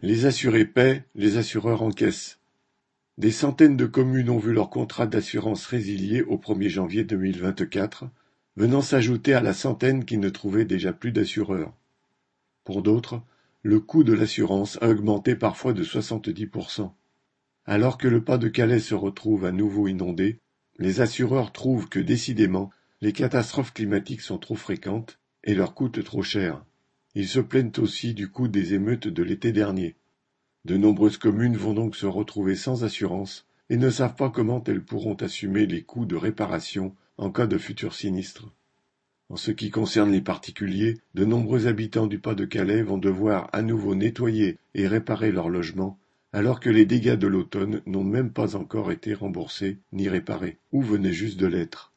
Les assurés paient, les assureurs encaissent. Des centaines de communes ont vu leur contrat d'assurance résilié au 1er janvier 2024, venant s'ajouter à la centaine qui ne trouvaient déjà plus d'assureurs. Pour d'autres, le coût de l'assurance a augmenté parfois de 70%. Alors que le Pas-de-Calais se retrouve à nouveau inondé, les assureurs trouvent que décidément, les catastrophes climatiques sont trop fréquentes et leur coûtent trop cher. Ils se plaignent aussi du coût des émeutes de l'été dernier. De nombreuses communes vont donc se retrouver sans assurance et ne savent pas comment elles pourront assumer les coûts de réparation en cas de futur sinistre. En ce qui concerne les particuliers, de nombreux habitants du Pas-de-Calais vont devoir à nouveau nettoyer et réparer leurs logements, alors que les dégâts de l'automne n'ont même pas encore été remboursés ni réparés, ou venaient juste de l'être?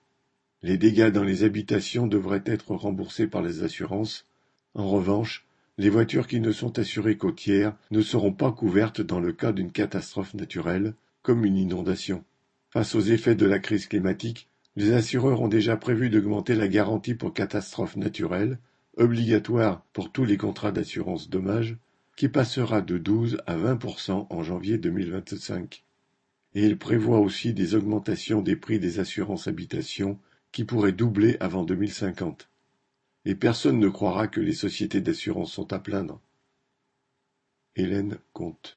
Les dégâts dans les habitations devraient être remboursés par les assurances. En revanche, les voitures qui ne sont assurées qu'au tiers ne seront pas couvertes dans le cas d'une catastrophe naturelle, comme une inondation. Face aux effets de la crise climatique, les assureurs ont déjà prévu d'augmenter la garantie pour catastrophes naturelles, obligatoire pour tous les contrats d'assurance dommages, qui passera de 12 à 20% en janvier 2025. Et ils prévoient aussi des augmentations des prix des assurances habitation qui pourraient doubler avant 2050. Et personne ne croira que les sociétés d'assurance sont à plaindre. Hélène Comte